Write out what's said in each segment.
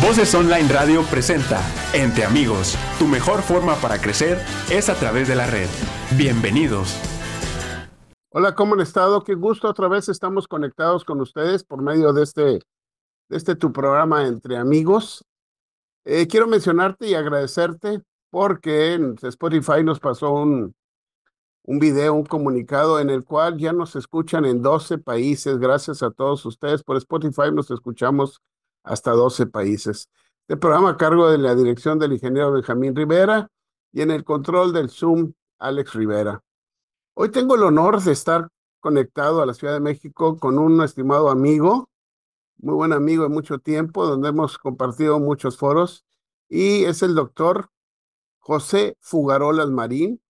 Voces Online Radio presenta Entre Amigos. Tu mejor forma para crecer es a través de la red. Bienvenidos. Hola, ¿cómo han estado? Qué gusto otra vez estamos conectados con ustedes por medio de este, de este tu programa Entre Amigos. Eh, quiero mencionarte y agradecerte porque en Spotify nos pasó un, un video, un comunicado en el cual ya nos escuchan en 12 países. Gracias a todos ustedes. Por Spotify nos escuchamos hasta 12 países. Este programa a cargo de la dirección del ingeniero Benjamín Rivera y en el control del Zoom, Alex Rivera. Hoy tengo el honor de estar conectado a la Ciudad de México con un estimado amigo, muy buen amigo de mucho tiempo, donde hemos compartido muchos foros, y es el doctor José Fugarolas Marín.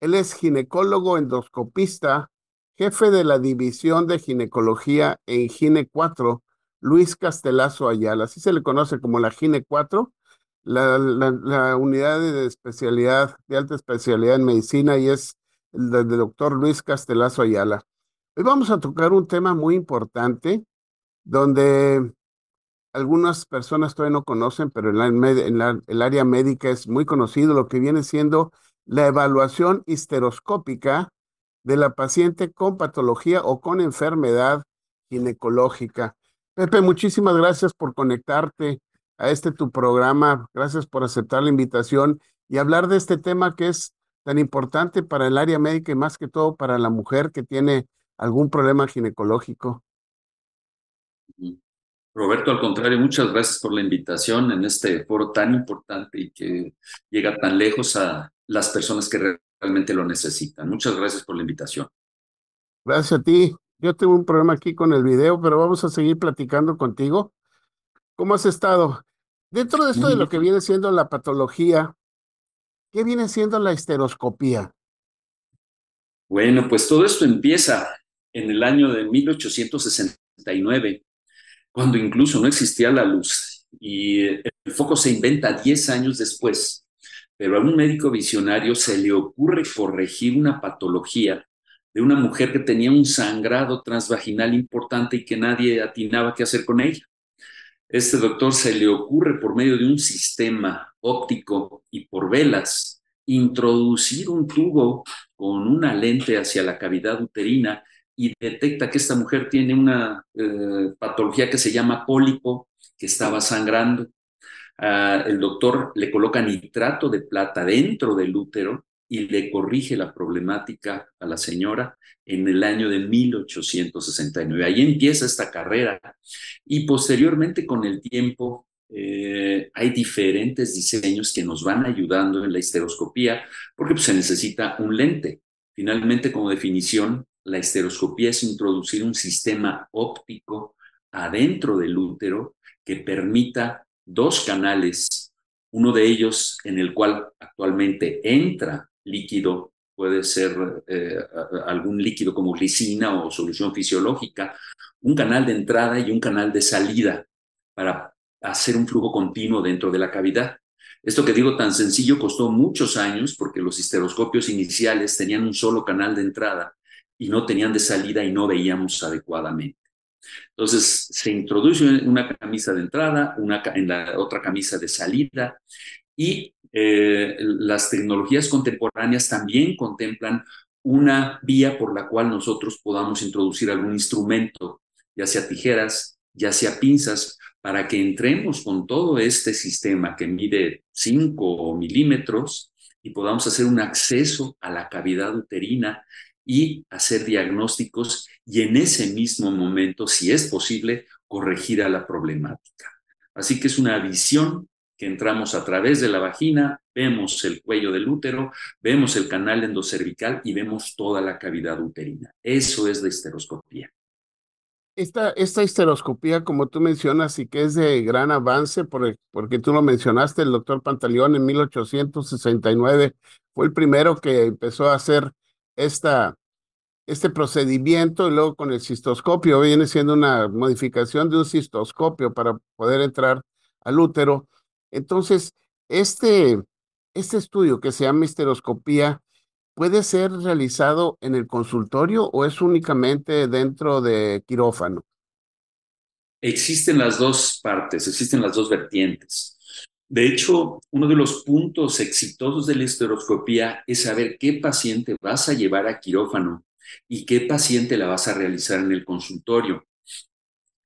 Él es ginecólogo endoscopista, jefe de la División de Ginecología en Gine 4 Luis Castelazo Ayala, así se le conoce como la GINE 4, la, unidad de especialidad, de alta especialidad en medicina y es el doctor Luis Castelazo Ayala. Hoy vamos a tocar un tema muy importante donde algunas personas todavía no conocen, pero en el área médica es muy conocido lo que viene siendo la evaluación histeroscópica de la paciente con patología o con enfermedad ginecológica. Pepe, muchísimas gracias por conectarte a este tu programa. Gracias por aceptar la invitación y hablar de este tema que es tan importante para el área médica y más que todo para la mujer que tiene algún problema ginecológico. Roberto, al contrario, muchas gracias por la invitación en este foro tan importante y que llega tan lejos a las personas que realmente lo necesitan. Muchas gracias por la invitación. Gracias a ti. Yo tengo un problema aquí con el video, pero vamos a seguir platicando contigo. ¿Cómo has estado? Dentro de esto de lo que viene siendo la patología, ¿qué viene siendo la histeroscopía? Bueno, pues todo esto empieza en el año de 1869, cuando incluso no existía la luz y el foco se inventa 10 años después. Pero a un médico visionario se le ocurre corregir una patología de una mujer que tenía un sangrado transvaginal importante y que nadie atinaba qué hacer con ella. Este doctor se le ocurre por medio de un sistema óptico y por velas introducir un tubo con una lente hacia la cavidad uterina y detecta que esta mujer tiene una eh, patología que se llama pólipo, que estaba sangrando. Ah, el doctor le coloca nitrato de plata dentro del útero y le corrige la problemática a la señora en el año de 1869. Ahí empieza esta carrera y posteriormente con el tiempo eh, hay diferentes diseños que nos van ayudando en la histeroscopía porque pues, se necesita un lente. Finalmente, como definición, la histeroscopía es introducir un sistema óptico adentro del útero que permita dos canales, uno de ellos en el cual actualmente entra líquido, puede ser eh, algún líquido como glicina o solución fisiológica, un canal de entrada y un canal de salida para hacer un flujo continuo dentro de la cavidad. Esto que digo tan sencillo costó muchos años porque los histeroscopios iniciales tenían un solo canal de entrada y no tenían de salida y no veíamos adecuadamente. Entonces se introduce una camisa de entrada, una, en la otra camisa de salida y eh, las tecnologías contemporáneas también contemplan una vía por la cual nosotros podamos introducir algún instrumento, ya sea tijeras, ya sea pinzas, para que entremos con todo este sistema que mide 5 milímetros y podamos hacer un acceso a la cavidad uterina y hacer diagnósticos y en ese mismo momento, si es posible, corregir a la problemática. Así que es una visión que entramos a través de la vagina, vemos el cuello del útero, vemos el canal endocervical y vemos toda la cavidad uterina. Eso es la histeroscopía. Esta, esta histeroscopía, como tú mencionas, y que es de gran avance, porque tú lo mencionaste, el doctor Pantaleón en 1869 fue el primero que empezó a hacer esta, este procedimiento y luego con el cistoscopio viene siendo una modificación de un cistoscopio para poder entrar al útero. Entonces, este, este estudio que se llama histeroscopía, ¿puede ser realizado en el consultorio o es únicamente dentro de quirófano? Existen las dos partes, existen las dos vertientes. De hecho, uno de los puntos exitosos de la esteroscopía es saber qué paciente vas a llevar a quirófano y qué paciente la vas a realizar en el consultorio.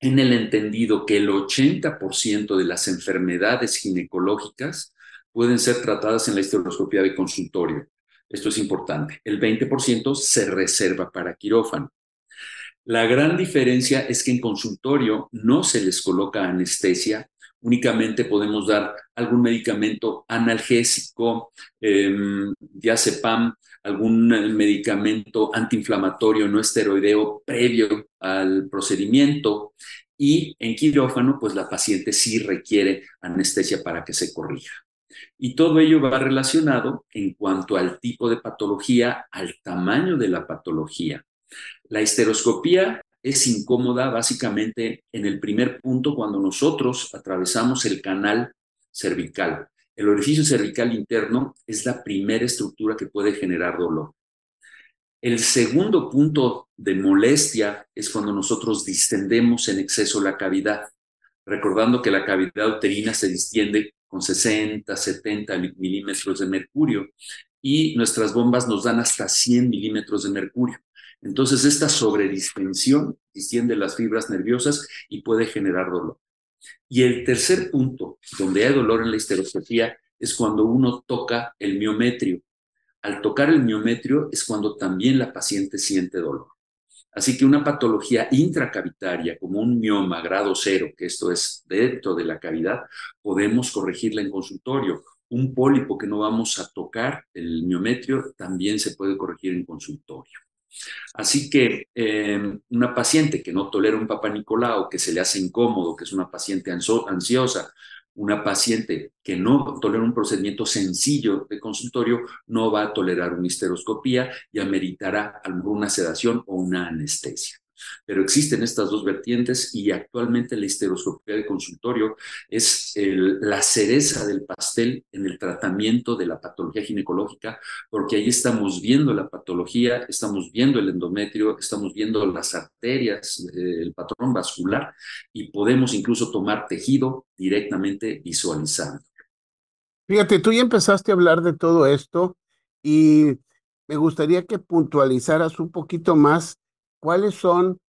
En el entendido que el 80% de las enfermedades ginecológicas pueden ser tratadas en la esteroscopía de consultorio. Esto es importante. El 20% se reserva para quirófano. La gran diferencia es que en consultorio no se les coloca anestesia únicamente podemos dar algún medicamento analgésico, eh, diazepam, algún medicamento antiinflamatorio no esteroideo previo al procedimiento y en quirófano, pues la paciente sí requiere anestesia para que se corrija. Y todo ello va relacionado en cuanto al tipo de patología, al tamaño de la patología. La histeroscopía es incómoda básicamente en el primer punto cuando nosotros atravesamos el canal cervical. El orificio cervical interno es la primera estructura que puede generar dolor. El segundo punto de molestia es cuando nosotros distendemos en exceso la cavidad, recordando que la cavidad uterina se distiende con 60, 70 milímetros de mercurio y nuestras bombas nos dan hasta 100 milímetros de mercurio. Entonces, esta sobredistensión distiende las fibras nerviosas y puede generar dolor. Y el tercer punto, donde hay dolor en la histeroscopía, es cuando uno toca el miometrio. Al tocar el miometrio es cuando también la paciente siente dolor. Así que una patología intracavitaria, como un mioma grado cero, que esto es dentro de la cavidad, podemos corregirla en consultorio. Un pólipo que no vamos a tocar, el miometrio, también se puede corregir en consultorio. Así que em, una paciente que no tolera un papá Nicolau, que se le hace incómodo, que es una paciente ansiosa, una paciente que no tolera un procedimiento sencillo de consultorio, no va a tolerar una histeroscopía y ameritará alguna sedación o una anestesia. Pero existen estas dos vertientes y actualmente la histeroscopía de consultorio es la cereza del pastel en el tratamiento de la patología ginecológica, porque ahí estamos viendo la patología, estamos viendo el endometrio, estamos viendo las arterias, el patrón vascular y podemos incluso tomar tejido directamente visualizando. Fíjate, tú ya empezaste a hablar de todo esto y me gustaría que puntualizaras un poquito más cuáles son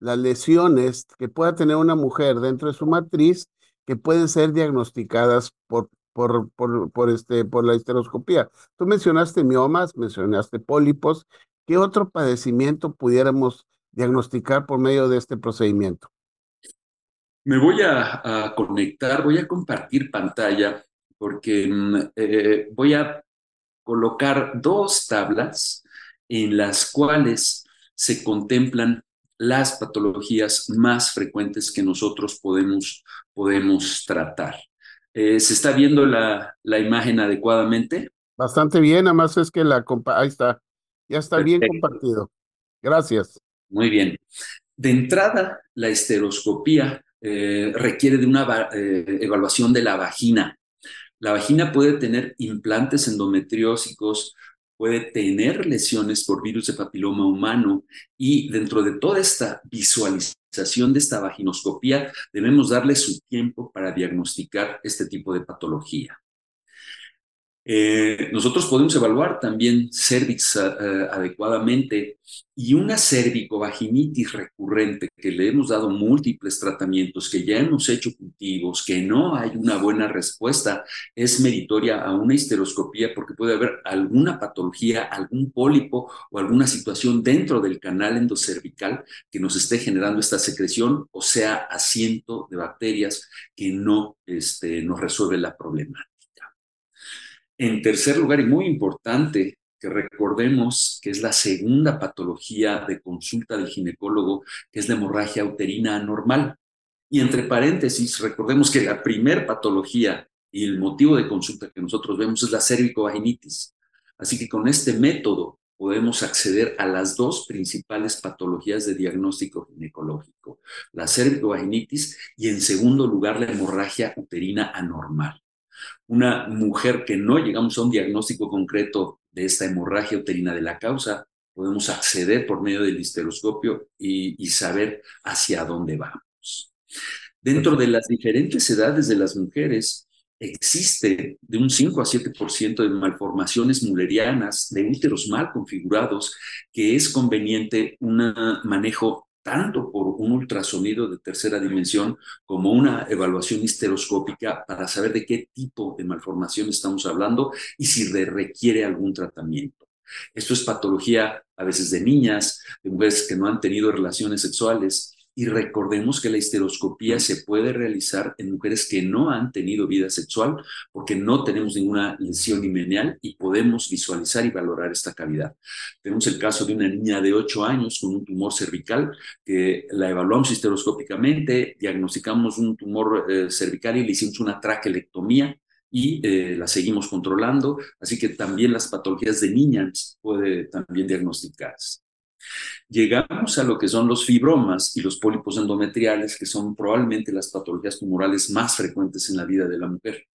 las lesiones que pueda tener una mujer dentro de su matriz que pueden ser diagnosticadas por, por, por, este, por la histeroscopía. Tú mencionaste miomas, mencionaste pólipos. ¿Qué otro padecimiento pudiéramos diagnosticar por medio de este procedimiento? Me voy a, conectar, voy a compartir pantalla porque mm, eh, voy a colocar dos tablas en las cuales se contemplan las patologías más frecuentes que nosotros podemos, podemos tratar. Eh, ¿Se está viendo la, la, imagen adecuadamente? Bastante bien, además es que la... Ahí está, ya está bien compartido. Gracias. Muy bien. De entrada, la esteroscopía eh, requiere de una eh, evaluación de la vagina. La vagina puede tener implantes endometriósicos, puede tener lesiones por virus de papiloma humano y dentro de toda esta visualización de esta vaginoscopía debemos darle su tiempo para diagnosticar este tipo de patología. Eh, nosotros podemos evaluar también cervix eh, adecuadamente y una cervicovaginitis recurrente que le hemos dado múltiples tratamientos, que ya hemos hecho cultivos, que no hay una buena respuesta, es meritoria a una histeroscopía porque puede haber alguna patología, algún pólipo o alguna situación dentro del canal endocervical que nos esté generando esta secreción o sea asiento de bacterias que no este, nos resuelve la problemática. En tercer lugar, y muy importante, que recordemos que es la segunda patología de consulta del ginecólogo, que es la hemorragia uterina anormal. Y entre paréntesis, recordemos que la primer patología y el motivo de consulta que nosotros vemos es la cervicovaginitis. Así que con este método podemos acceder a las dos principales patologías de diagnóstico ginecológico, la cervicovaginitis y en segundo lugar la hemorragia uterina anormal una mujer que no llegamos a un diagnóstico concreto de esta hemorragia uterina de la causa, podemos acceder por medio del histeroscopio y, saber hacia dónde vamos. Dentro de las diferentes edades de las mujeres, existe de un 5 a 7% de malformaciones mullerianas, de úteros mal configurados, que es conveniente un manejo tanto por un ultrasonido de tercera dimensión como una evaluación histeroscópica para saber de qué tipo de malformación estamos hablando y si requiere algún tratamiento. Esto es patología a veces de niñas, de mujeres que no han tenido relaciones sexuales, y recordemos que la histeroscopía se puede realizar en mujeres que no han tenido vida sexual porque no tenemos ninguna lesión himeneal y podemos visualizar y valorar esta cavidad. Tenemos el caso de una niña de 8 años con un tumor cervical que la evaluamos histeroscópicamente, diagnosticamos un tumor eh, cervical y le hicimos una traquelectomía y eh, la seguimos controlando, así que también las patologías de niñas puede también diagnosticarse. Llegamos a lo que son los fibromas y los pólipos endometriales, que son probablemente las patologías tumorales más frecuentes en la vida de la mujer.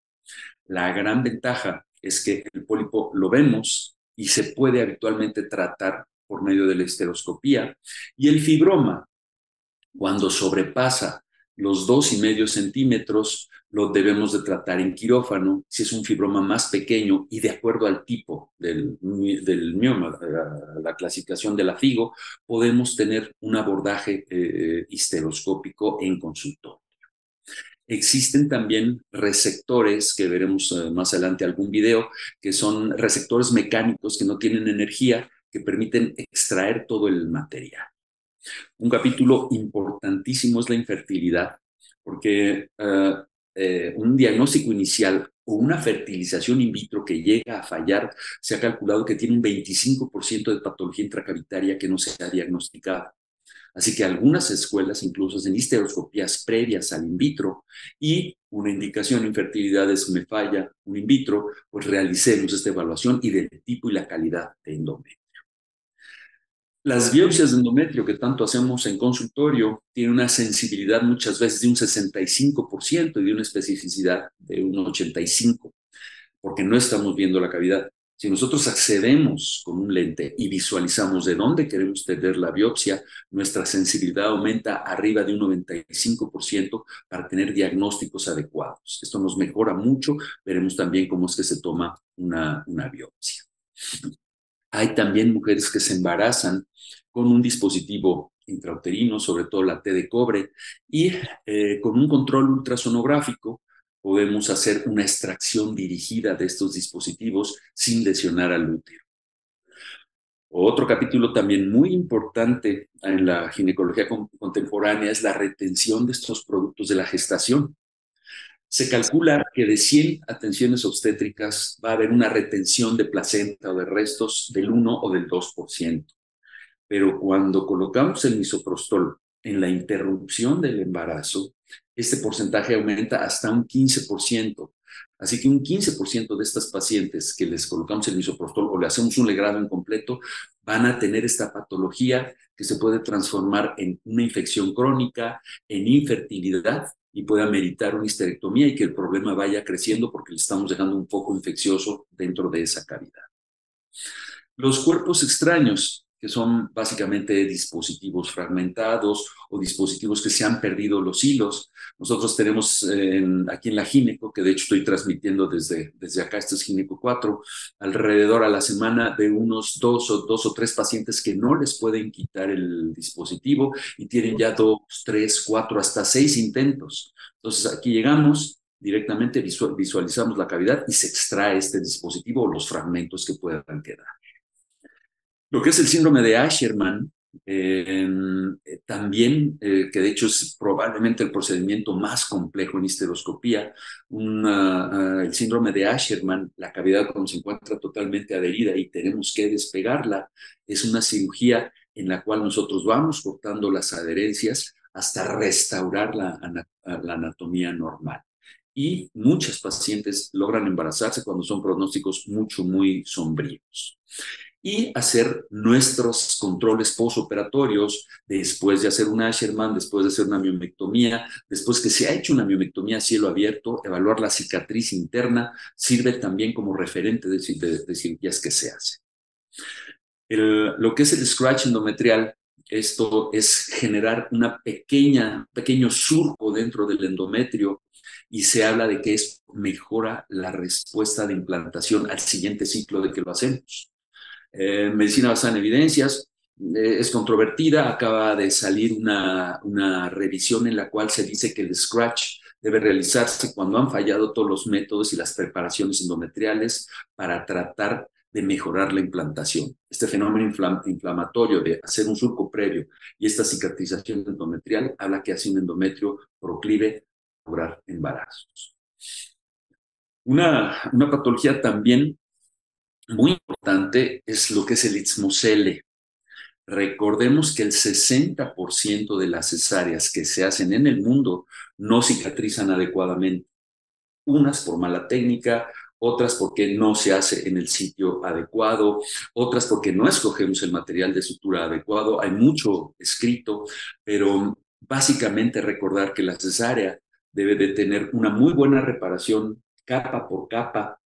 La gran ventaja es que el pólipo lo vemos y se puede habitualmente tratar por medio de la esteroscopía y el fibroma, cuando sobrepasa los dos y medio centímetros lo debemos de tratar en quirófano si es un fibroma más pequeño y de acuerdo al tipo del, mioma, la, clasificación de la FIGO, podemos tener un abordaje eh, histeroscópico en consultorio. Existen también receptores, que veremos eh, más adelante algún video, que son receptores mecánicos que no tienen energía, que permiten extraer todo el material. Un capítulo importantísimo es la infertilidad, porque eh, eh, un diagnóstico inicial o una fertilización in vitro que llega a fallar, se ha calculado que tiene un 25% de patología intracavitaria que no se ha diagnosticado. Así que algunas escuelas incluso hacen histeroscopías previas al in vitro y una indicación infertilidad es me falla un in vitro, pues realicemos esta evaluación y del tipo y la calidad de endometrio. Las biopsias de endometrio que tanto hacemos en consultorio tienen una sensibilidad muchas veces de un 65% y de una especificidad de un 85%, porque no estamos viendo la cavidad. Si nosotros accedemos con un lente y visualizamos de dónde queremos tener la biopsia, nuestra sensibilidad aumenta arriba de un 95% para tener diagnósticos adecuados. Esto nos mejora mucho. Veremos también cómo es que se toma una, una biopsia. Hay también mujeres que se embarazan con un dispositivo intrauterino, sobre todo la T de cobre, y eh, con un control ultrasonográfico podemos hacer una extracción dirigida de estos dispositivos sin lesionar al útero. Otro capítulo también muy importante en la ginecología contemporánea es la retención de estos productos de la gestación. Se calcula que de 100 atenciones obstétricas va a haber una retención de placenta o de restos del 1 o del 2% pero cuando colocamos el misoprostol en la interrupción del embarazo, este porcentaje aumenta hasta un 15%. Así que un 15% de estas pacientes que les colocamos el misoprostol o le hacemos un legrado incompleto van a tener esta patología que se puede transformar en una infección crónica, en infertilidad y pueda meritar una histerectomía y que el problema vaya creciendo porque le estamos dejando un foco infeccioso dentro de esa cavidad. Los cuerpos extraños son básicamente dispositivos fragmentados o dispositivos que se han perdido los hilos. Nosotros tenemos aquí en la Gineco, que de hecho estoy transmitiendo desde, desde acá, este es Gineco 4, alrededor a la semana de unos dos o, dos o tres pacientes que no les pueden quitar el dispositivo y tienen ya dos, tres, cuatro, hasta seis intentos. Entonces aquí llegamos, directamente visualizamos la cavidad y se extrae este dispositivo o los fragmentos que puedan quedar. Lo que es el síndrome de Asherman, em, también, eh, que de hecho es probablemente el procedimiento más complejo en histeroscopía, ah, el síndrome de Asherman, la cavidad cuando se encuentra totalmente adherida y tenemos que despegarla, es una cirugía en la cual nosotros vamos cortando las adherencias hasta restaurar la anatomía normal. Y muchas pacientes logran embarazarse cuando son pronósticos mucho, muy sombríos y hacer nuestros controles postoperatorios después de hacer un Asherman, después de hacer una miomectomía, después que se ha hecho una miomectomía a cielo abierto, evaluar la cicatriz interna sirve también como referente de, cirugías que se hacen. lo que es el scratch endometrial esto es generar una pequeña, pequeño surco dentro del endometrio y se habla de que esto mejora la respuesta de implantación al siguiente ciclo de que lo hacemos. Eh, medicina basada en evidencias eh, es controvertida, acaba de salir una, una revisión en la cual se dice que el scratch debe realizarse cuando han fallado todos los métodos y las preparaciones endometriales para tratar de mejorar la implantación. Este fenómeno inflamatorio de hacer un surco previo y esta cicatrización endometrial habla que hace un endometrio proclive a lograr embarazos. Una, una patología también muy importante es lo que es el istmosele. Recordemos que el 60% de las cesáreas que se hacen en el mundo no cicatrizan adecuadamente. Unas por mala técnica, otras porque no se hace en el sitio adecuado, otras porque no escogemos el material de sutura adecuado. Hay mucho escrito, pero básicamente recordar que la cesárea debe de tener una muy buena reparación capa por capa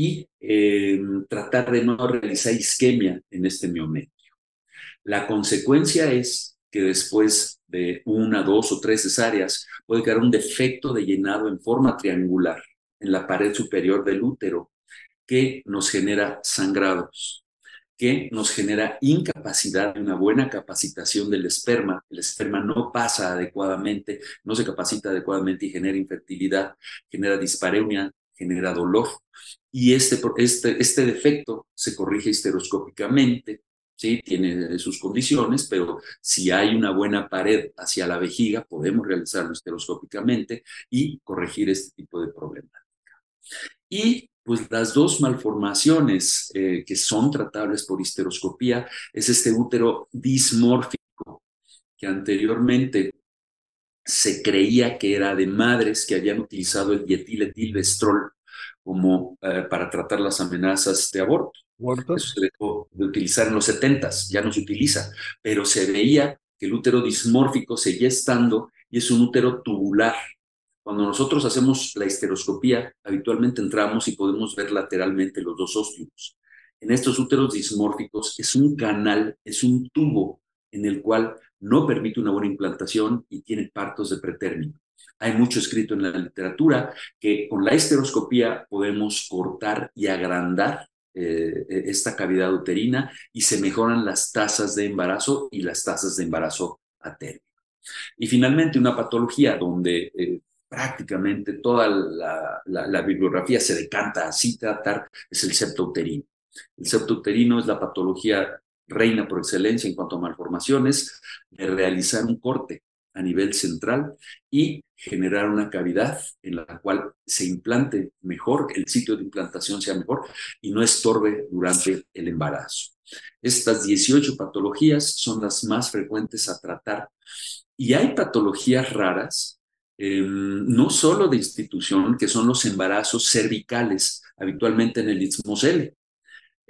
y eh, tratar de no realizar isquemia en este miometrio. La consecuencia es que después de una, dos o tres cesáreas puede quedar un defecto de llenado en forma triangular en la pared superior del útero que nos genera sangrados, que nos genera incapacidad de una buena capacitación del esperma. El esperma no pasa adecuadamente, no se capacita adecuadamente y genera infertilidad, genera dispareunia, genera dolor. Y este, este, este defecto se corrige histeroscópicamente ¿sí? Tiene sus condiciones, pero si hay una buena pared hacia la vejiga, podemos realizarlo esteroscópicamente y corregir este tipo de problemática. Y pues las dos malformaciones eh, que son tratables por histeroscopía es este útero dismórfico, que anteriormente se creía que era de madres que habían utilizado el dietiletilvestrol como eh, para tratar las amenazas de aborto. Eso se dejó de utilizar en los 70 ya no se utiliza, pero se veía que el útero dismórfico seguía estando y es un útero tubular. Cuando nosotros hacemos la histeroscopía, habitualmente entramos y podemos ver lateralmente los dos ósteos. En estos úteros dismórficos es un canal, es un tubo en el cual no permite una buena implantación y tiene partos de pretérmino. Hay mucho escrito en la literatura que con la histeroscopía podemos cortar y agrandar eh, esta cavidad uterina y se mejoran las tasas de embarazo y las tasas de embarazo a término. Y finalmente una patología donde eh, prácticamente toda la, bibliografía se decanta así tratar es el septo uterino. El septo uterino es la patología reina por excelencia en cuanto a malformaciones, de realizar un corte a nivel central y generar una cavidad en la cual se implante mejor, el sitio de implantación sea mejor y no estorbe durante el embarazo. Estas 18 patologías son las más frecuentes a tratar y hay patologías raras, em, no solo de institución, que son los embarazos cervicales, habitualmente en el istmosele.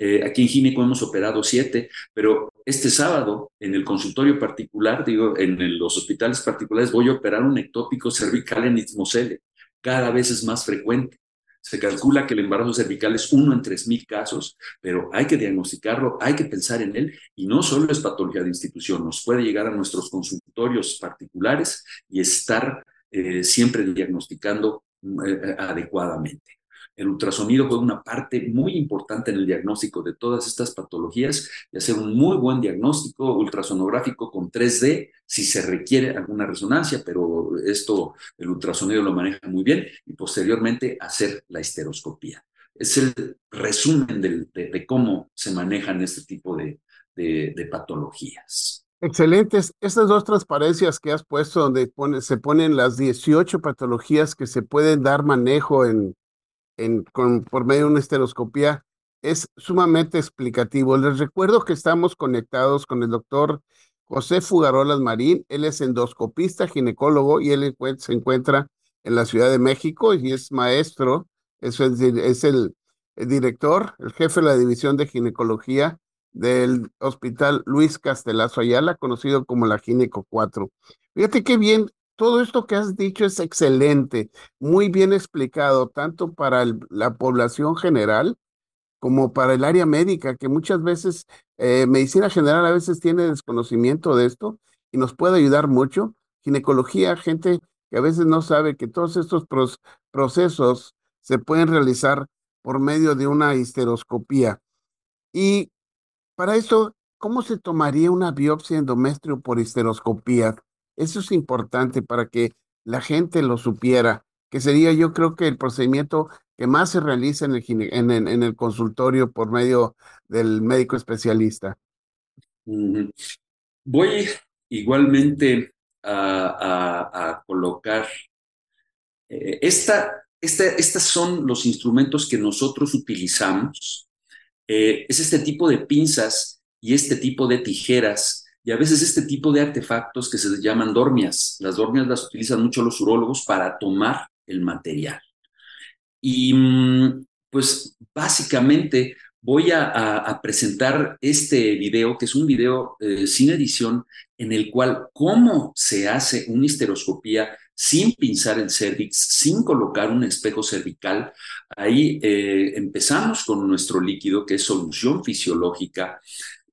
Eh, aquí en Gineco hemos operado siete, pero este sábado en el consultorio particular, digo, en los hospitales particulares, voy a operar un ectópico cervical en istmosele. Cada vez es más frecuente. Se calcula que el embarazo cervical es uno en tres mil casos, pero hay que diagnosticarlo, hay que pensar en él y no solo es patología de institución, nos puede llegar a nuestros consultorios particulares y estar eh, siempre diagnosticando eh, adecuadamente. El ultrasonido juega una parte muy importante en el diagnóstico de todas estas patologías y hacer un muy buen diagnóstico ultrasonográfico con 3D si se requiere alguna resonancia, pero esto el ultrasonido lo maneja muy bien y posteriormente hacer la histeroscopía. Es el resumen de, cómo se manejan este tipo de, patologías. Excelentes. Estas dos transparencias que has puesto donde se ponen las 18 patologías que se pueden dar manejo en, con, por medio de una esteroscopía es sumamente explicativo. Les recuerdo que estamos conectados con el doctor José Fugarolas Marín. Él es endoscopista, ginecólogo y él se encuentra en la Ciudad de México y es maestro, es, es el, el director, el jefe de la división de ginecología del Hospital Luis Castelazo Ayala, conocido como la Gineco 4. Fíjate qué bien todo esto que has dicho es excelente, muy bien explicado, tanto para la población general como para el área médica, que muchas veces eh, medicina general a veces tiene desconocimiento de esto y nos puede ayudar mucho. Ginecología, gente que a veces no sabe que todos estos procesos se pueden realizar por medio de una histeroscopía. Y para eso, ¿cómo se tomaría una biopsia endometrio por histeroscopía? Eso es importante para que la gente lo supiera, que sería yo creo que el procedimiento que más se realiza en el, consultorio por medio del médico especialista. Voy igualmente a, colocar eh, esta, estos son los instrumentos que nosotros utilizamos. Eh, es este tipo de pinzas y este tipo de tijeras y a veces este tipo de artefactos que se llaman dormias. Las dormias las utilizan mucho los urólogos para tomar el material. Y mm, pues básicamente voy a, presentar este video, que es un video eh, sin edición, en el cual cómo se hace una histeroscopía sin pinzar el cervix, sin colocar un espejo cervical. Ahí eh, empezamos con nuestro líquido, que es solución fisiológica.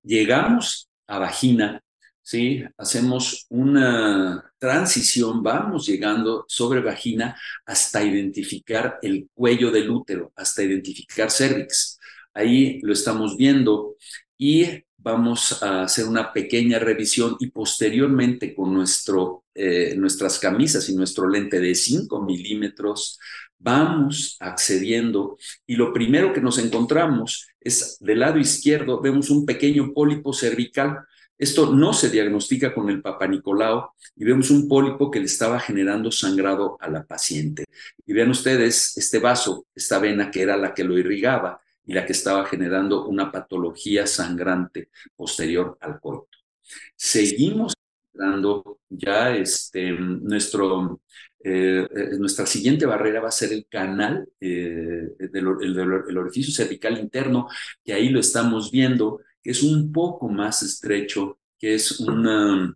Llegamos a vagina, ¿sí? Hacemos una transición, vamos llegando sobre vagina hasta identificar el cuello del útero, hasta identificar cervix. Ahí lo estamos viendo y vamos a hacer una pequeña revisión y posteriormente con nuestro, eh, nuestras camisas y nuestro lente de 5 milímetros vamos accediendo y lo primero que nos encontramos es del lado izquierdo vemos un pequeño pólipo cervical esto no se diagnostica con el Papa Nicolau y vemos un pólipo que le estaba generando sangrado a la paciente. Y vean ustedes este vaso, esta vena que era la que lo irrigaba y la que estaba generando una patología sangrante posterior al coito. Seguimos dando ya este, nuestro, eh, eh, nuestra siguiente barrera va a ser el canal eh, del el orificio cervical interno, que ahí lo estamos viendo que es un poco más estrecho, que es una,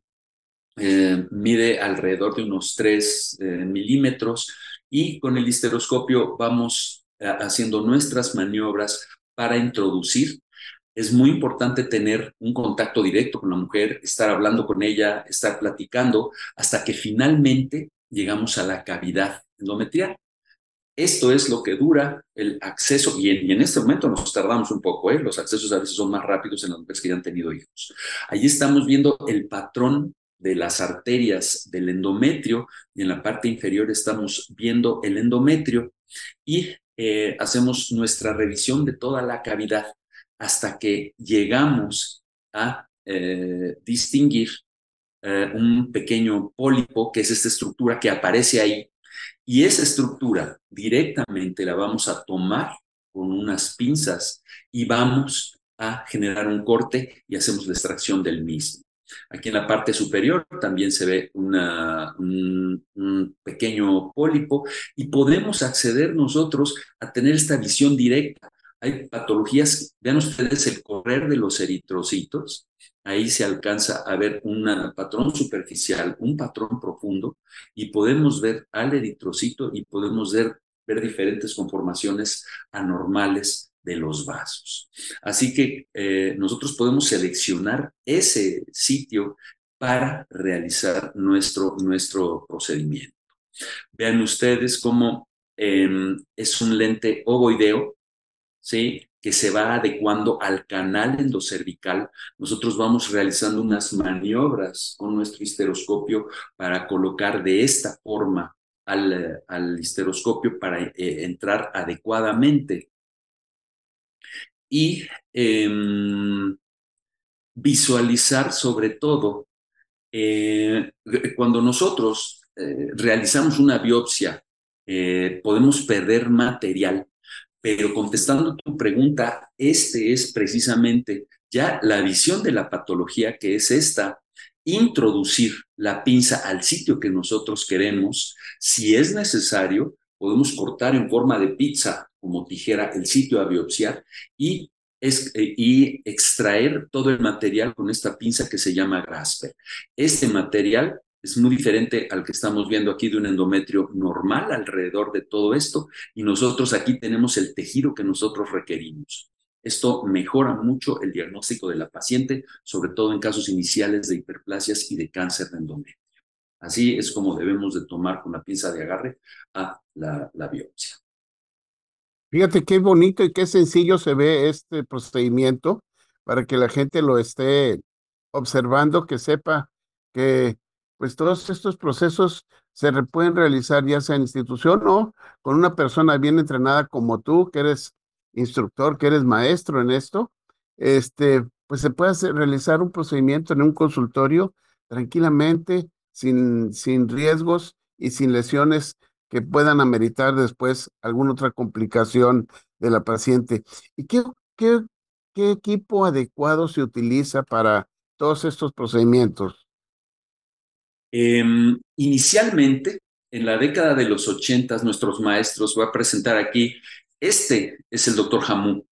eh, mide alrededor de unos 3 eh, milímetros y con el histeroscopio vamos eh, haciendo nuestras maniobras para introducir. Es muy importante tener un contacto directo con la mujer, estar hablando con ella, estar platicando, hasta que finalmente llegamos a la cavidad endometrial. Esto es lo que dura el acceso, y en, este momento nos tardamos un poco, ¿eh? los accesos a veces son más rápidos en las mujeres que ya han tenido hijos. Allí estamos viendo el patrón de las arterias del endometrio y en la parte inferior estamos viendo el endometrio y eh, hacemos nuestra revisión de toda la cavidad hasta que llegamos a eh, distinguir un pequeño pólipo, que es esta estructura que aparece ahí y esa estructura directamente la vamos a tomar con unas pinzas y vamos a generar un corte y hacemos la extracción del mismo. Aquí en la parte superior también se ve un, un, pequeño pólipo y podemos acceder nosotros a tener esta visión directa. Hay patologías, vean ustedes el correr de los eritrocitos, ahí se alcanza a ver un patrón superficial, un patrón profundo, y podemos ver al eritrocito y podemos ver, diferentes conformaciones anormales de los vasos. Así que eh, nosotros podemos seleccionar ese sitio para realizar nuestro, nuestro procedimiento. Vean ustedes cómo em, es un lente ovoideo, ¿sí? que se va adecuando al canal endocervical, nosotros vamos realizando unas maniobras con nuestro histeroscopio para colocar de esta forma al, al histeroscopio para eh, entrar adecuadamente. Y em, visualizar sobre todo eh, cuando nosotros eh, realizamos una biopsia, podemos perder material pero contestando tu pregunta, este es precisamente ya la visión de la patología que es esta, introducir la pinza al sitio que nosotros queremos. Si es necesario, podemos cortar en forma de pizza como tijera el sitio a biopsiar y, eh, y extraer todo el material con esta pinza que se llama Grasper. Este material es muy diferente al que estamos viendo aquí de un endometrio normal alrededor de todo esto y nosotros aquí tenemos el tejido que nosotros requerimos. Esto mejora mucho el diagnóstico de la paciente, sobre todo en casos iniciales de hiperplasias y de cáncer de endometrio. Así es como debemos de tomar con la pinza de agarre a la, la biopsia. Fíjate qué bonito y qué sencillo se ve este procedimiento para que la gente lo esté observando, que sepa que pues todos estos procesos se pueden realizar ya sea en institución o con una persona bien entrenada como tú, que eres instructor, que eres maestro en esto, este, pues se puede hacer, realizar un procedimiento en un consultorio tranquilamente, sin, sin riesgos y sin lesiones que puedan ameritar después alguna otra complicación de la paciente. ¿Y qué, qué, qué equipo adecuado se utiliza para todos estos procedimientos? Em, inicialmente, en la década de los ochentas, nuestros maestros, voy a presentar aquí, este es el doctor Hamú.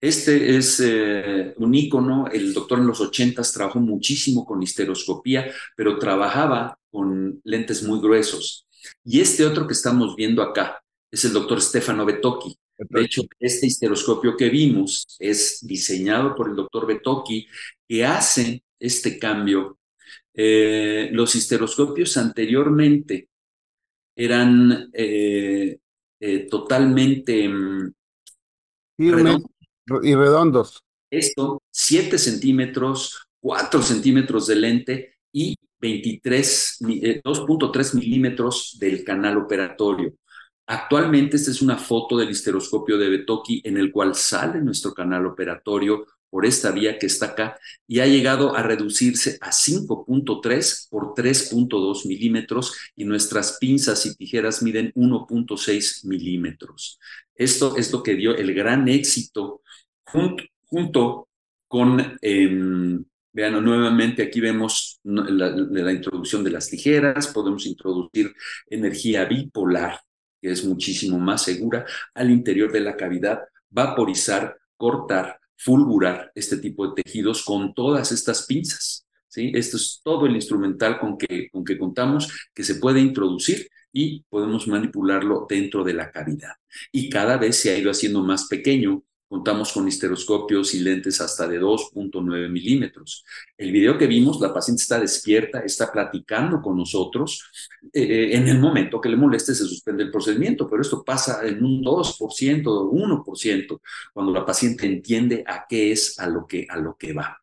Este es eh, un ícono, el doctor en los ochentas trabajó muchísimo con histeroscopía, pero trabajaba con lentes muy gruesos. Y este otro que estamos viendo acá es el doctor Stefano Betocchi. De hecho, este histeroscopio que vimos es diseñado por el doctor Betocchi, que hace este cambio. Eh, los histeroscopios anteriormente eran eh, eh, totalmente mm, redondos. y redondos. Esto, 7 centímetros, 4 centímetros de lente y 23, 2.3 milímetros del canal operatorio. Actualmente esta es una foto del histeroscopio de Betoki en el cual sale nuestro canal operatorio por esta vía que está acá y ha llegado a reducirse a 5.3 por 3.2 milímetros y nuestras pinzas y tijeras miden 1.6 milímetros. Esto es lo que dio el gran éxito junto, con, em, vean nuevamente aquí vemos la introducción de las tijeras, podemos introducir energía bipolar, que es muchísimo más segura, al interior de la cavidad, vaporizar, cortar, fulgurar este tipo de tejidos con todas estas pinzas. ¿sí? Esto es todo el instrumental con que, con que contamos que se puede introducir y podemos manipularlo dentro de la cavidad. Y cada vez se ha ido haciendo más pequeño Contamos con histeroscopios y lentes hasta de 2.9 milímetros. El video que vimos, la paciente está despierta, está platicando con nosotros. Eh, en el momento que le moleste, se suspende el procedimiento, pero esto pasa en un 2%, 1%, cuando la paciente entiende a qué es a lo que, a lo que va.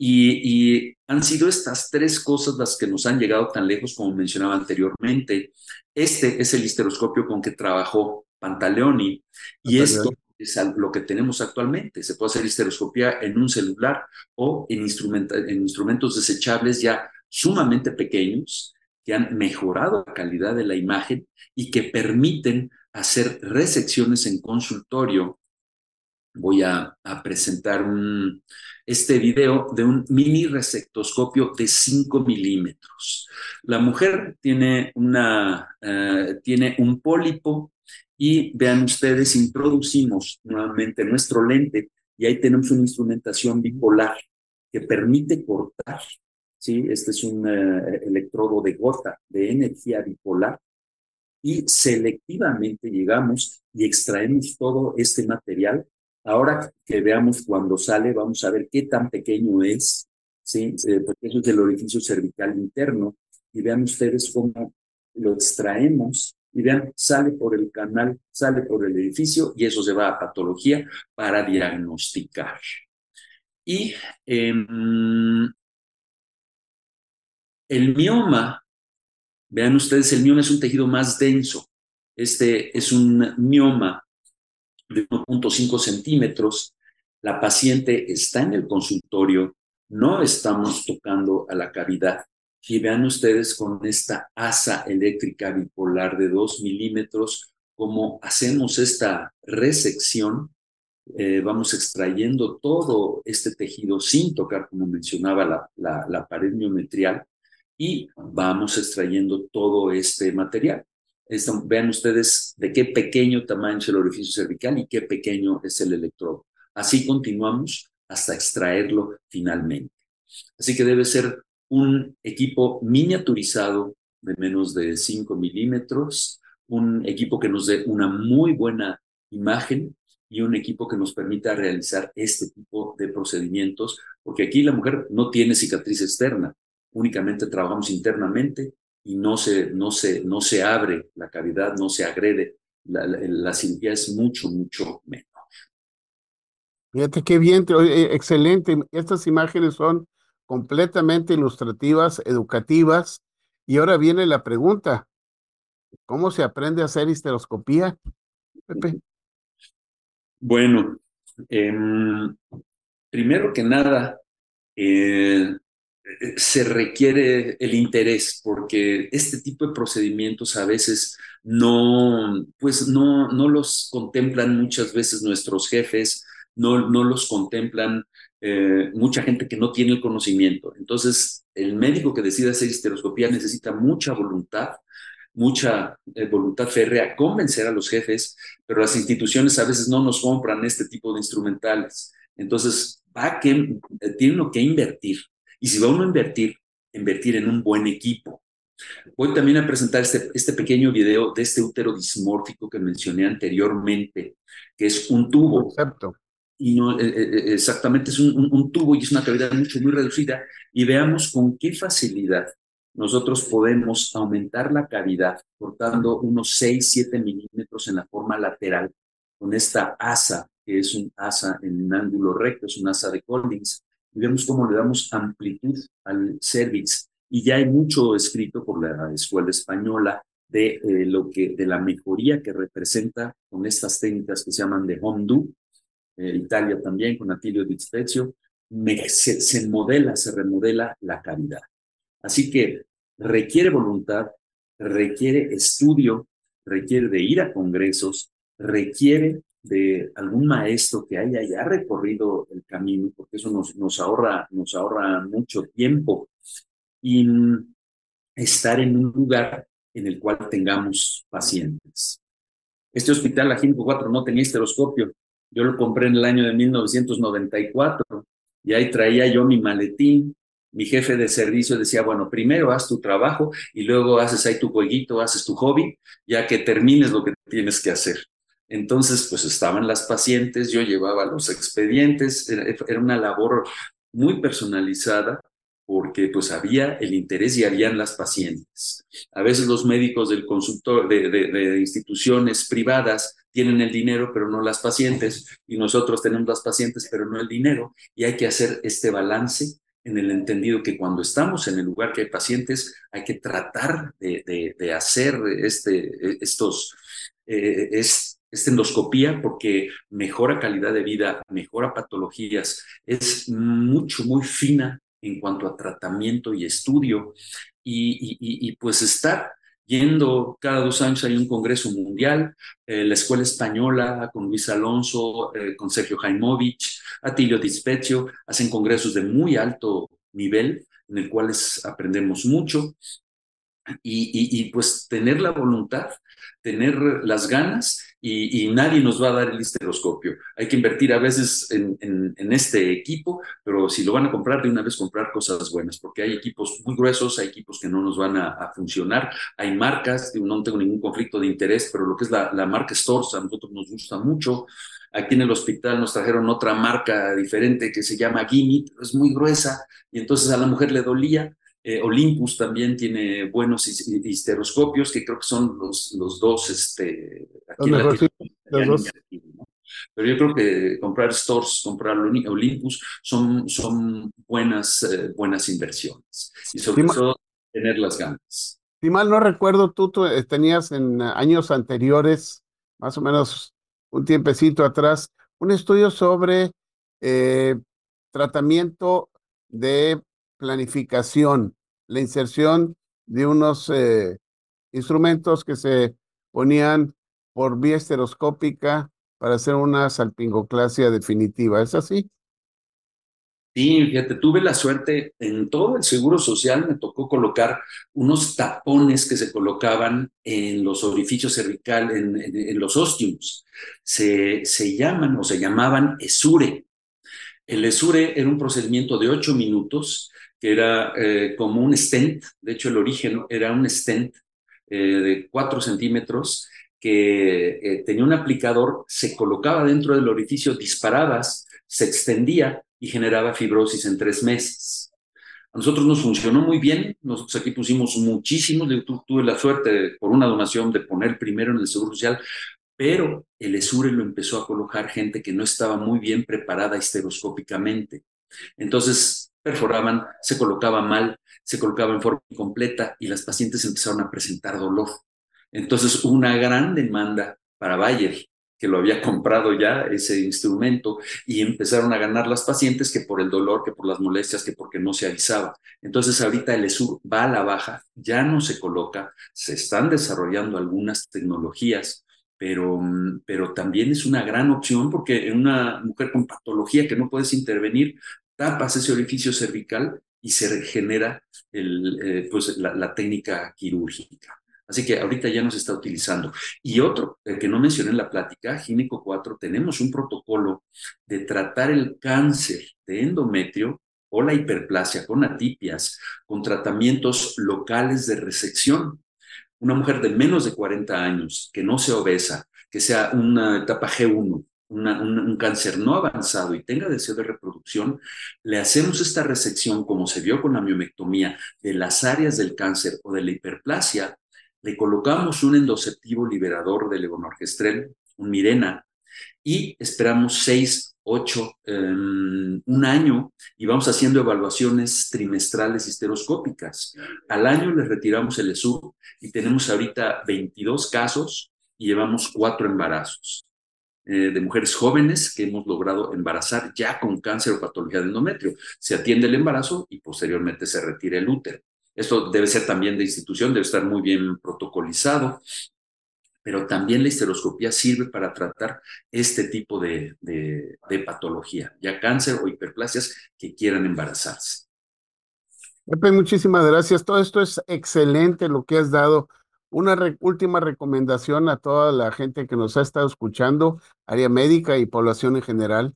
Y, y, han sido estas tres cosas las que nos han llegado tan lejos como mencionaba anteriormente. Este es el histeroscopio con que trabajó Pantaleoni y esto es lo que tenemos actualmente. Se puede hacer histeroscopía en un celular o en, en instrumentos desechables ya sumamente pequeños que han mejorado la calidad de la imagen y que permiten hacer resecciones en consultorio. Voy a, presentar este video de un mini resectoscopio de 5 milímetros. La mujer tiene, una, eh, tiene un pólipo y vean ustedes, introducimos nuevamente nuestro lente y ahí tenemos una instrumentación bipolar que permite cortar. ¿sí? Este es un eh, electrodo de gota de energía bipolar y selectivamente llegamos y extraemos todo este material. Ahora que veamos cuando sale, vamos a ver qué tan pequeño es, ¿sí? Eh, porque eso es del orificio cervical interno. Y vean ustedes cómo lo extraemos y vean, sale por el canal, sale por el edificio y eso se va a patología para diagnosticar. Y em, el mioma, vean ustedes, el mioma es un tejido más denso. Este es un mioma de 1.5 centímetros. La paciente está en el consultorio, no estamos tocando a la cavidad y vean ustedes con esta asa eléctrica bipolar de 2 milímetros, cómo hacemos esta resección, eh, vamos extrayendo todo este tejido sin tocar, como mencionaba, la, la, pared miometrial, y vamos extrayendo todo este material. vean ustedes de qué pequeño tamaño es el orificio cervical y qué pequeño es el electrodo. Así continuamos hasta extraerlo finalmente. Así que debe ser un equipo miniaturizado de menos de 5 milímetros, un equipo que nos dé una muy buena imagen y un equipo que nos permita realizar este tipo de procedimientos, porque aquí la mujer no tiene cicatriz externa, únicamente trabajamos internamente y no se, no se, no se abre la cavidad, no se agrede. La, la, cirugía es mucho, mucho menos. Fíjate qué bien, eh, excelente. Estas imágenes son completamente ilustrativas, educativas. Y ahora viene la pregunta, ¿cómo se aprende a hacer histeroscopía? Pepe. Bueno, em, primero que nada, eh, se requiere el interés, porque este tipo de procedimientos a veces no, pues no, no los contemplan muchas veces nuestros jefes, no, no los contemplan eh, mucha gente que no tiene el conocimiento. Entonces, el médico que decide hacer histeroscopía necesita mucha voluntad, mucha eh, voluntad férrea, convencer a los jefes, pero las instituciones a veces no nos compran este tipo de instrumentales. Entonces, va que, eh, tiene uno que invertir. Y si va uno a invertir, invertir en un buen equipo. Voy también a presentar este, este pequeño video de este útero dismórfico que mencioné anteriormente, que es un tubo. Concepto y no, eh, eh, eh, exactamente es un, tubo y es una cavidad muy reducida, y veamos con qué facilidad nosotros podemos aumentar la cavidad cortando unos 6, 7 milímetros en la forma lateral con esta asa, que es un asa en un ángulo recto, es un asa de Collins, y vemos cómo le damos amplitud al cervix. Y ya hay mucho escrito por la escuela española de, lo que, de la mejoría que representa con estas técnicas que se llaman de Hondu, eh, Italia también con Atilio Di se, se modela, se remodela la cavidad. Así que requiere voluntad, requiere estudio, requiere de ir a congresos, requiere de algún maestro que haya ya recorrido el camino, porque eso nos, nos, ahorra, nos ahorra mucho tiempo. Y estar en un lugar en el cual tengamos pacientes. Este hospital, la 4 no tenía esteroscopio, yo lo compré en el año de 1994 y ahí traía yo mi maletín. Mi jefe de servicio decía, bueno, primero haz tu trabajo y luego haces ahí tu jueguito, haces tu hobby, ya que termines lo que tienes que hacer. Entonces, pues estaban las pacientes, yo llevaba los expedientes, era una labor muy personalizada porque pues había el interés y habían las pacientes. A veces los médicos del consultor de, de, instituciones privadas tienen el dinero, pero no las pacientes, y nosotros tenemos las pacientes, pero no el dinero, y hay que hacer este balance en el entendido que cuando estamos en el lugar que hay pacientes, hay que tratar de, de hacer este, estos, eh, es, esta endoscopía porque mejora calidad de vida, mejora patologías, es mucho, muy fina en cuanto a tratamiento y estudio. Y, pues estar yendo cada dos años hay un congreso mundial, eh, la Escuela Española con Luis Alonso, eh, con Sergio Jaimovich, Atilio Dispezio, hacen congresos de muy alto nivel en el cuales aprendemos mucho. Y, y, pues tener la voluntad, tener las ganas y, nadie nos va a dar el histeroscopio. Hay que invertir a veces en, este equipo, pero si lo van a comprar, de una vez comprar cosas buenas, porque hay equipos muy gruesos, hay equipos que no nos van a, funcionar, hay marcas, no tengo ningún conflicto de interés, pero lo que es la, marca Stores a nosotros nos gusta mucho. Aquí en el hospital nos trajeron otra marca diferente que se llama Gimme, es muy gruesa y entonces a la mujer le dolía eh, Olympus también tiene buenos histeroscopios, que creo que son los, los dos, este, aquí Pero yo creo que comprar stores, comprar Olympus, son, son buenas, eh, buenas inversiones. Y sobre todo, tener las ganas. Si mal no recuerdo, tú, eh, tenías en años anteriores, más o menos un tiempecito atrás, un estudio sobre tratamiento de planificación, la inserción de unos eh, instrumentos que se ponían por vía esteroscópica para hacer una salpingoclasia definitiva. ¿Es así? Sí, fíjate, tuve la suerte, en todo el seguro social me tocó colocar unos tapones que se colocaban en los orificios cervical, en, los ostiums. Se, se llaman o se llamaban ESURE. El ESURE era un procedimiento de ocho minutos que era eh, como un stent, de hecho el origen era un stent eh, de 4 centímetros que eh, tenía un aplicador, se colocaba dentro del orificio, disparadas, se extendía y generaba fibrosis en tres meses. A nosotros nos funcionó muy bien, nosotros aquí pusimos muchísimos, tuve la suerte por una donación de poner primero en el Seguro Social, pero el ESURE lo empezó a colocar gente que no estaba muy bien preparada histeroscópicamente. Entonces perforaban, se colocaba mal, se colocaba en forma incompleta y las pacientes empezaron a presentar dolor. Entonces una gran demanda para Bayer que lo había comprado ya ese instrumento y empezaron a ganar las pacientes que por el dolor, que por las molestias, que porque no se avisaba. Entonces ahorita el ESUR va a la baja, ya no se coloca, se están desarrollando algunas tecnologías, pero, pero también es una gran opción porque en una mujer con patología que no puedes intervenir, tapas ese orificio cervical y se regenera el, eh, pues la, técnica quirúrgica. Así que ahorita ya no se está utilizando. Y otro, el que no mencioné en la plática, Gineco 4, tenemos un protocolo de tratar el cáncer de endometrio o la hiperplasia con atipias, con tratamientos locales de resección. Una mujer de menos de 40 años, que no sea obesa, que sea una etapa G1, un, cáncer no avanzado y tenga deseo de reproducción, le hacemos esta resección, como se vio con la miomectomía, de las áreas del cáncer o de la hiperplasia le colocamos un endoceptivo liberador de levonorgestrel, un Mirena, y esperamos seis, ocho, em, un año y vamos haciendo evaluaciones trimestrales histeroscópicas. Al año le retiramos el ESUR y tenemos ahorita 22 casos y llevamos cuatro embarazos eh, de mujeres jóvenes que hemos logrado embarazar ya con cáncer o patología de endometrio. Se atiende el embarazo y posteriormente se retira el útero. Esto debe ser también de institución, debe estar muy bien protocolizado, pero también la histeroscopía sirve para tratar este tipo de, patología, ya cáncer o hiperplasias que quieran embarazarse. Pepe, muchísimas gracias. Todo esto es excelente lo que has dado. Una última recomendación a toda la gente que nos ha estado escuchando, área médica y población en general.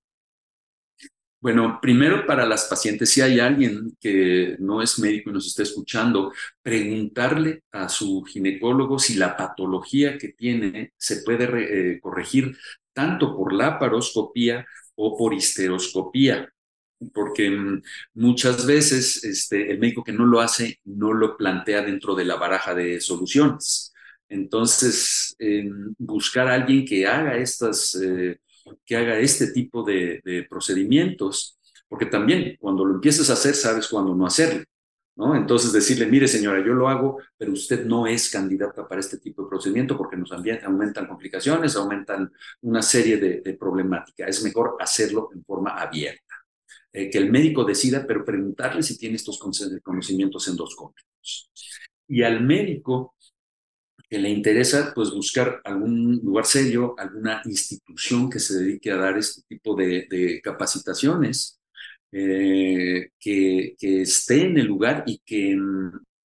Bueno, primero para las pacientes, si hay alguien que no es médico y nos está escuchando, preguntarle a su ginecólogo si la patología que tiene se puede eh, corregir tanto por la paroscopía o por histeroscopía, porque mm, muchas veces este, el médico que no lo hace no lo plantea dentro de la baraja de soluciones. Entonces, buscar a alguien que haga estas... Eh, que haga este tipo de, procedimientos, porque también cuando lo empieces a hacer, sabes cuándo no hacerlo. Entonces decirle, mire señora, yo lo hago, pero usted no es candidata para este tipo de procedimiento porque nos aumentan complicaciones, aumentan una serie de problemáticas. Es mejor hacerlo en forma abierta. Eh, que el médico decida, pero preguntarle si tiene estos conocimientos endoscópicos. Y al médico que le interesa pues buscar algún lugar serio, alguna institución que se dedique a dar este tipo de, capacitaciones, eh, que, esté en el lugar y que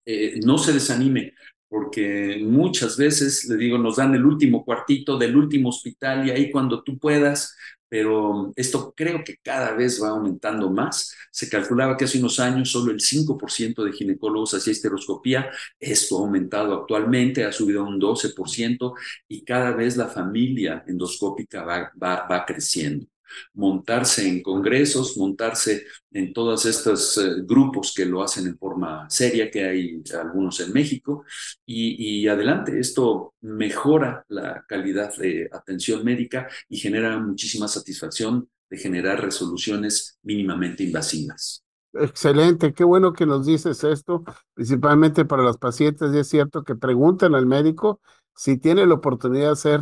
eh, no se desanime, porque muchas veces, le digo, nos dan el último cuartito del último hospital y ahí cuando tú puedas, pero esto creo que cada vez va aumentando más. Se calculaba que hace unos años solo el 5% de ginecólogos hacía histeroscopía. Esto ha aumentado actualmente, ha subido a un 12% y cada vez la familia endoscópica va, va, va creciendo montarse en congresos, montarse en todos estos eh, grupos que lo hacen en forma seria, que hay algunos en México, y, adelante, esto mejora la calidad de atención médica y genera muchísima satisfacción de generar resoluciones mínimamente invasivas. Excelente, qué bueno que nos dices esto, principalmente para los pacientes, y es cierto que pregunten al médico si tiene la oportunidad de hacer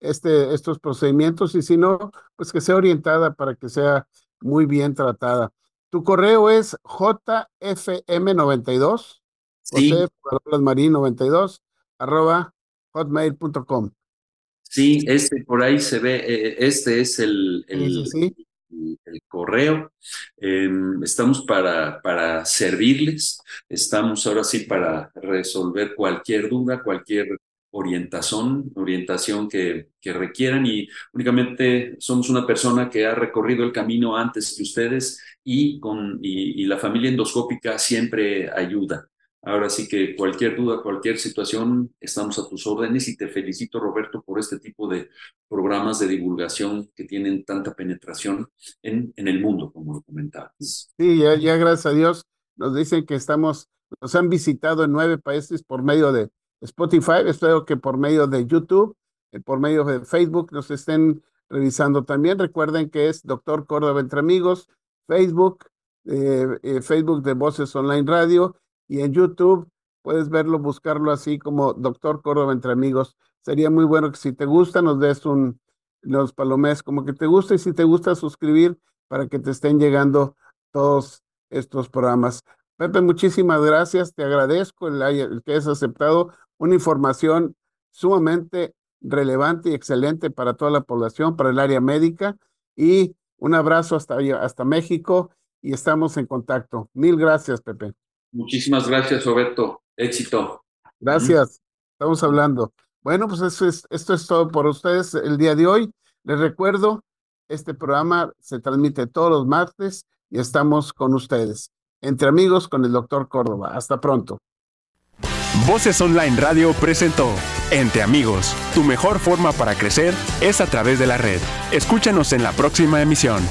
este, estos procedimientos y si no, pues que sea orientada para que sea muy bien tratada. Tu correo es jfm92, sí. José Marín 92, arroba hotmail.com. Sí, este por ahí se ve, eh, este es el, el, el correo. Em, estamos para, para servirles, estamos ahora sí para resolver cualquier duda, cualquier orientación, orientación que, que, requieran y únicamente somos una persona que ha recorrido el camino antes que ustedes y, con, y, la familia endoscópica siempre ayuda Ahora sí que cualquier duda, cualquier situación, estamos a tus órdenes y te felicito, Roberto, por este tipo de programas de divulgación que tienen tanta penetración en, en el mundo, como lo comentabas. Sí, ya, ya gracias a Dios nos dicen que estamos, nos han visitado en nueve países por medio de Spotify, espero que por medio de YouTube, eh, por medio de Facebook nos estén revisando también. Recuerden que es Doctor Córdoba Entre Amigos, Facebook, eh, eh, Facebook de Voces Online Radio y en YouTube puedes verlo, buscarlo así como Doctor Córdoba entre amigos. Sería muy bueno que si te gusta nos des un, los palomés como que te gusta y si te gusta suscribir para que te estén llegando todos estos programas. Pepe, muchísimas gracias, te agradezco el, que hayas aceptado una información sumamente relevante y excelente para toda la población, para el área médica y un abrazo hasta, hasta México y estamos en contacto. Mil gracias, Pepe. Muchísimas gracias, Roberto. Éxito. Gracias. Estamos hablando. Bueno, pues eso es, esto es todo por ustedes el día de hoy. Les recuerdo, este programa se transmite todos los martes y estamos con ustedes. Entre amigos con el doctor Córdoba. Hasta pronto. Voces Online Radio presentó Entre amigos, tu mejor forma para crecer es a través de la red. Escúchanos en la próxima emisión.